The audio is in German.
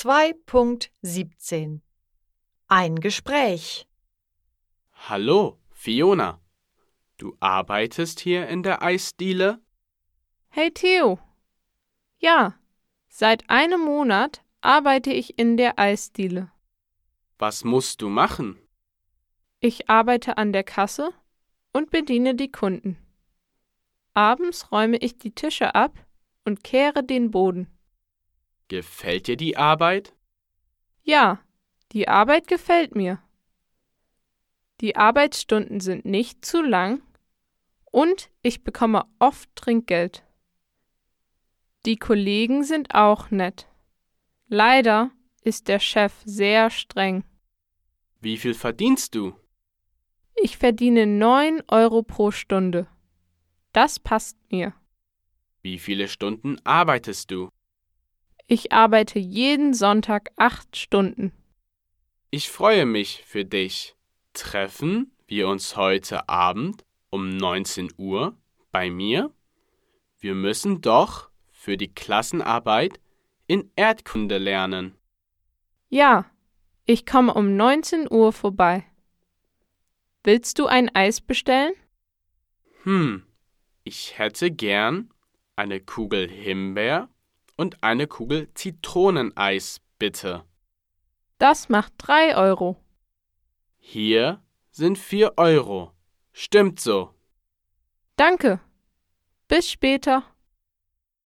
2.17 Ein Gespräch Hallo, Fiona. Du arbeitest hier in der Eisdiele? Hey Theo. Ja, seit einem Monat arbeite ich in der Eisdiele. Was musst du machen? Ich arbeite an der Kasse und bediene die Kunden. Abends räume ich die Tische ab und kehre den Boden. Gefällt dir die Arbeit? Ja, die Arbeit gefällt mir. Die Arbeitsstunden sind nicht zu lang und ich bekomme oft Trinkgeld. Die Kollegen sind auch nett. Leider ist der Chef sehr streng. Wie viel verdienst du? Ich verdiene 9 Euro pro Stunde. Das passt mir. Wie viele Stunden arbeitest du? Ich arbeite jeden Sonntag acht Stunden. Ich freue mich für dich. Treffen wir uns heute Abend um 19 Uhr bei mir? Wir müssen doch für die Klassenarbeit in Erdkunde lernen. Ja, ich komme um 19 Uhr vorbei. Willst du ein Eis bestellen? Hm, ich hätte gern eine Kugel Himbeer und eine Kugel Zitroneneis, bitte. Das macht drei Euro. Hier sind vier Euro. Stimmt so. Danke. Bis später.